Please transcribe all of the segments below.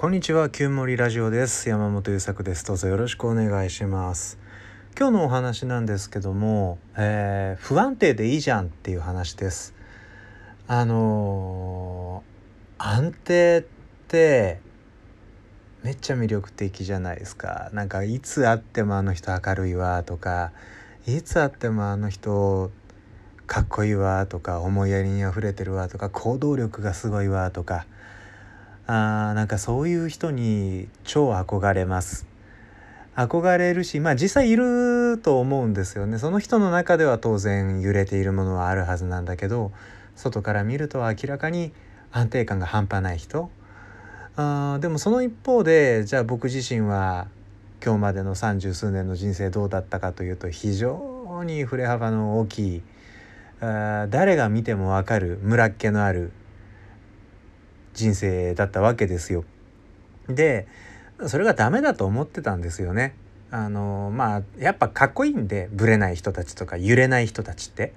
こんにちは、キュンモリラジオです。山本優作です。どうぞよろしくお願いします。今日のお話なんですけども、えー不安定でいいじゃんっていう話です。あのー安定ってめっちゃ魅力的じゃないですか。なんかいつ会ってもあの人明るいわとか、いつ会ってもあの人かっこいいわとか、思いやりにあふれてるわとか、行動力がすごいわとか。あーなんかそういう人に超憧れます。憧れるしまあ実際いると思うんですよね。その人の中では当然揺れているものはあるはずなんだけど外から見ると明らかに安定感が半端ない人。あーでもその一方でじゃあ僕自身は今日までの三十数年の人生どうだったかというと非常に振れ幅の大きいあ誰が見てもわかる村っ気のある人生だったわけですよ。でそれがダメだと思ってたんですよね。あのまあやっぱかっこいいんでブレない人たちとか揺れない人たちって。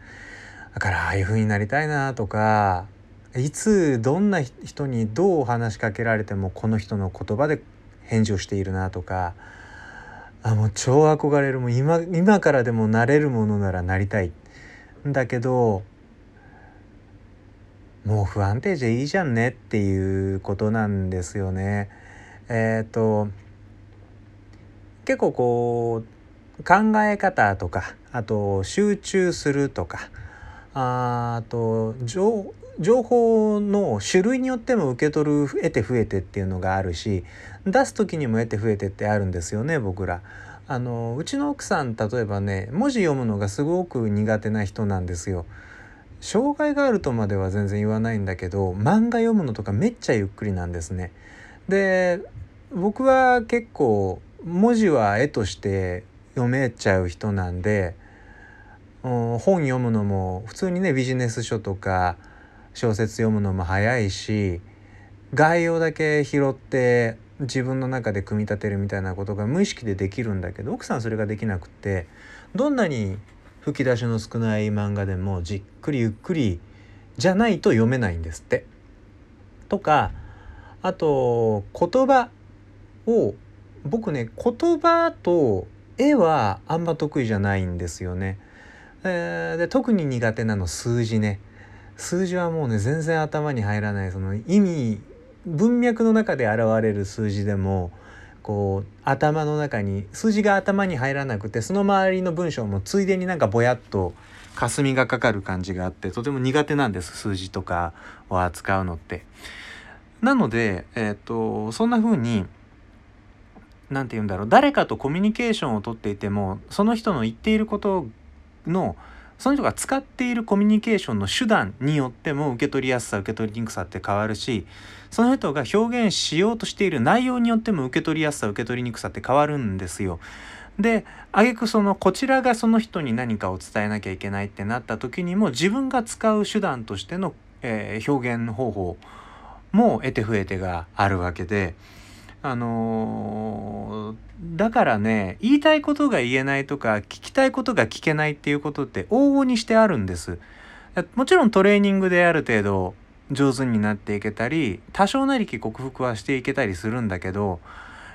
だからああいう風になりたいなとかいつどんな人にどう話しかけられてもこの人の言葉で返事をしているなとかあもう超憧れるもう今今からでもなれるものならなりたい。んだけどもう不安定じゃいいじゃんねっていうことなんですよね。えっ、と結構こう考え方とかあと集中するとかあと情情報の種類によっても受け取る得て増えてっていうのがあるし出す時にも得て増えてってあるんですよね僕ら。あのうちの奥さん例えばね文字読むのがすごく苦手な人なんですよ。障害があるとまでは全然言わないんだけど漫画読むのとかめっちゃゆっくりなんですね。で僕は結構文字は絵として読めちゃう人なんでうん本読むのも普通にねビジネス書とか小説読むのも早いし概要だけ拾って自分の中で組み立てるみたいなことが無意識でできるんだけど奥さんそれができなくってどんなに吹き出しの少ない漫画でもじっくりゆっくりじゃないと読めないんですって。とかあと言葉を僕ね言葉と絵はあんま得意じゃないんですよね。えーで特に苦手なの数字ね。数字はもうね全然頭に入らないその意味文脈の中で現れる数字でもこう頭の中に数字が頭に入らなくてその周りの文章もついでになんかぼやっと霞がかかる感じがあってとても苦手なんです数字とかを扱うのって。なので、えー、とそんな風に何て言うんだろう誰かとコミュニケーションをとっていてもその人の言っていることのその人が使っているコミュニケーションの手段によっても受け取りやすさ受け取りにくさって変わるしその人が表現しようとしている内容によっても受け取りやすさ受け取りにくさって変わるんですよ。で挙句そのこちらがその人に何かを伝えなきゃいけないってなった時にも自分が使う手段としての、えー表現方法も得て増えてがあるわけで。あのーだからね言いたいことが言えないとか聞きたいことが聞けないっていうことって往々にしてあるんです。もちろんトレーニングである程度上手になっていけたり多少なりき克服はしていけたりするんだけど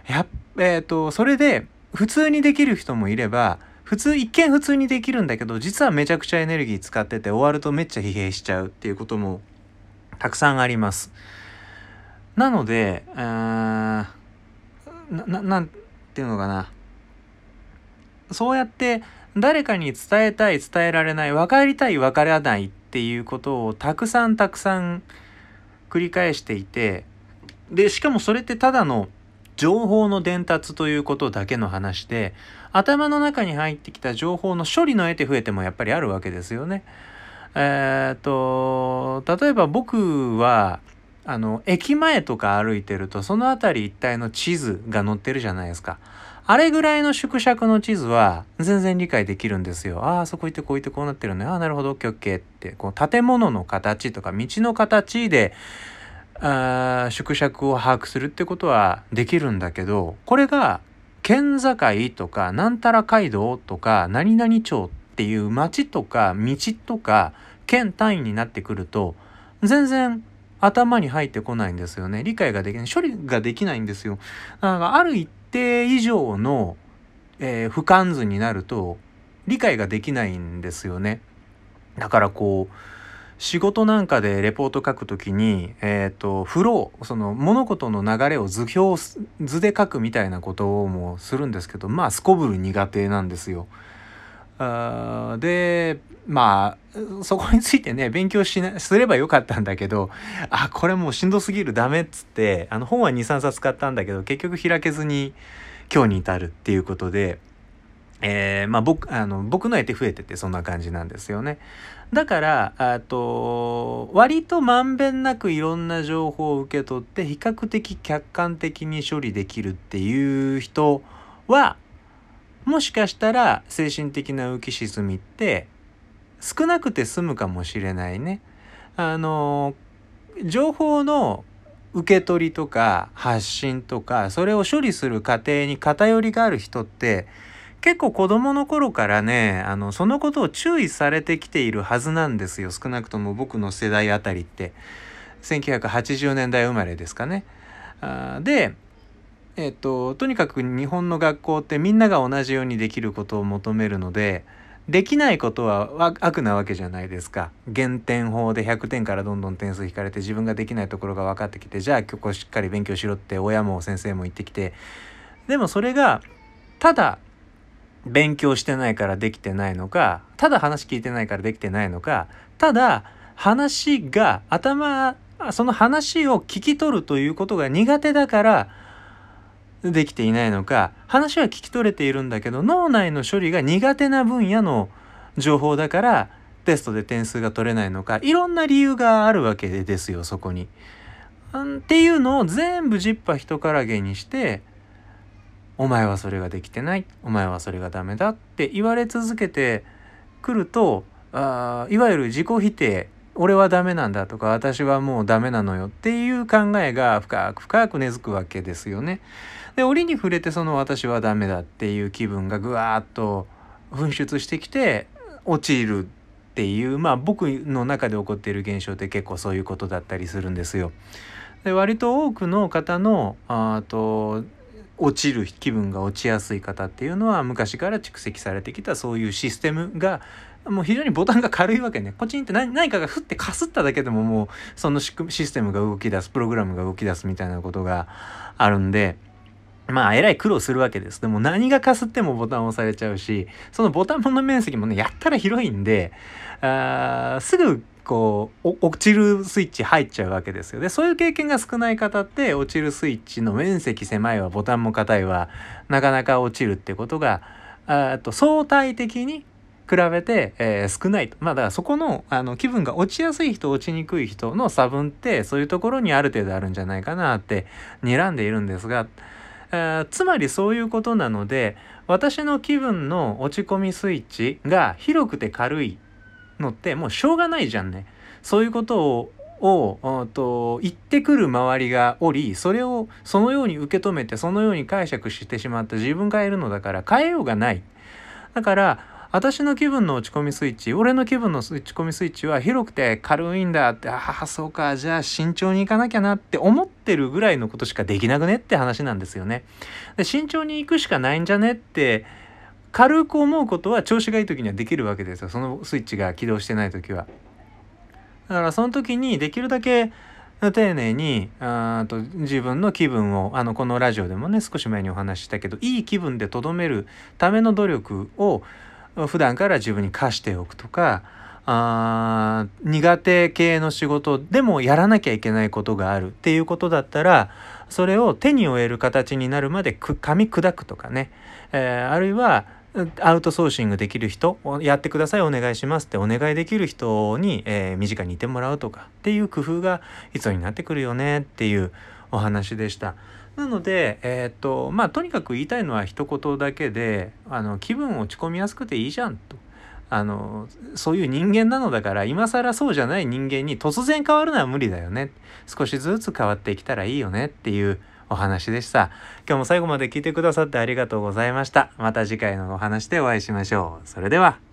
やっえー、とそれで普通にできる人もいれば普通一見普通にできるんだけど実はめちゃくちゃエネルギー使ってて終わるとめっちゃ疲弊しちゃうっていうこともたくさんあります。なのであーななんていうのかなそうやって誰かに伝えたい伝えられない分かりたい分からないっていうことをたくさんたくさん繰り返していてでしかもそれってただの情報の伝達ということだけの話で頭の中に入ってきた情報の処理の得て増えてもやっぱりあるわけですよね。えーっと例えば僕はあの駅前とか歩いてるとその辺り一帯の地図が載ってるじゃないですか。あれぐらいの縮尺の地図は全然理解できるんですよ。ああ、そこ行ってこう行ってこうなってるね。ああ、なるほど、オッケーオッケーって、こう建物の形とか道の形で、あ縮尺を把握するってことはできるんだけど、これが県境とか、なんたら街道とか、何々町っていう町とか道とか県単位になってくると、全然頭に入ってこないんですよね。理解ができない。処理ができないんですよ。だからある一定以上の、えー、俯瞰図になると理解ができないんですよね。だからこう仕事なんかでレポート書くときに、えっ、ー、と、フロー、その物事の流れを図表、図で書くみたいなこともするんですけど、まあ、すこぶる苦手なんですよ。あで、まあ、そこについてね、勉強しな、すればよかったんだけど、あ、これもうしんどすぎる、ダメっつって、あの本は2、3冊買ったんだけど、結局開けずに今日に至るっていうことで、えー、まあ僕、あの、僕の絵って増えててそんな感じなんですよね。だから、あと、割とまんべんなくいろんな情報を受け取って比較的客観的に処理できるっていう人は、もしかしたら精神的な浮き沈みって少なくて済むかもしれないね。あの、情報の受け取りとか発信とかそれを処理する過程に偏りがある人って結構子供の頃からねあのそのことを注意されてきているはずなんですよ少なくとも僕の世代あたりって1980年代生まれですかね。あでえっととにかく日本の学校ってみんなが同じようにできることを求めるのでできないことは悪なわけじゃないですか。減点法で100点からどんどん点数引かれて自分ができないところが分かってきてじゃあ今日しっかり勉強しろって親も先生も言ってきてでもそれがただ勉強してないからできてないのかただ話聞いてないからできてないのかただ話が頭その話を聞き取るということが苦手だからできていないのか話は聞き取れているんだけど脳内の処理が苦手な分野の情報だからテストで点数が取れないのかいろんな理由があるわけですよそこに。っていうのを全部ジッパ人からげにしてお前はそれができてないお前はそれがダメだって言われ続けてくるとあいわゆる自己否定俺はダメなんだとか私はもうダメなのよっていう考えが深く深く根付くわけですよね。で折に触れてその私はダメだっていう気分がぐわーっと噴出してきて陥るっていうまあ僕の中で起こっている現象って結構そういうことだったりするんですよ。で割と多くの方のあと落ちる気分が落ちやすい方っていうのは昔から蓄積されてきたそういうシステムがもう非常にボタンが軽いわけね。こっちにって何何かがふってかすっただけでももうそのシステムが動き出す、プログラムが動き出すみたいなことがあるんで、まあ、えらい苦労するわけです。でも何がかすってもボタンを押されちゃうし、そのボタンの面積もね、やったら広いんで、あすぐこう落ちるスイッチ入っちゃうわけですよでそういう経験が少ない方って落ちるスイッチの面積狭いわボタンも硬いわなかなか落ちるってことがあと相対的に比べて、えー、少ないと。まあだからそこのあの気分が落ちやすい人落ちにくい人の差分ってそういうところにある程度あるんじゃないかなって睨んでいるんですが、え、つまりそういうことなので私の気分の落ち込みスイッチが広くて軽いのってもうしょうがないじゃんね。そういうことををと言ってくる周りがおりそれをそのように受け止めてそのように解釈してしまった自分がいるのだから変えようがない。だから私の気分の落ち込みスイッチ俺の気分の落ち込みスイッチは広くて軽いんだってああそうかじゃあ慎重にいかなきゃなって思ってるぐらいのことしかできなくねって話なんですよね。で慎重に行くしかないんじゃねって軽く思うことは調子がいい時にはできるわけですよそのスイッチが起動してない時は。だからその時にできるだけ丁寧にあと自分の気分をあのこのラジオでもね少し前にお話ししたけどいい気分でとどめるための努力を普段から自分に課しておくとかあ苦手系の仕事でもやらなきゃいけないことがあるっていうことだったらそれを手に負える形になるまで噛み砕くとかね、えー、あるいはアウトソーシングできる人やってくださいお願いしますってお願いできる人に、えー、身近にいてもらうとかっていう工夫が必要になってくるよねっていうお話でした。なので、えー、っとまあとにかく言いたいのは一言だけであの気分落ち込みやすくていいじゃんと。あのそういう人間なのだから今更そうじゃない人間に突然変わるのは無理だよね少しずつ変わっていけたらいいよねっていうお話でした。今日も最後まで聞いてくださってありがとうございました。また次回のお話でお会いしましょう。それでは。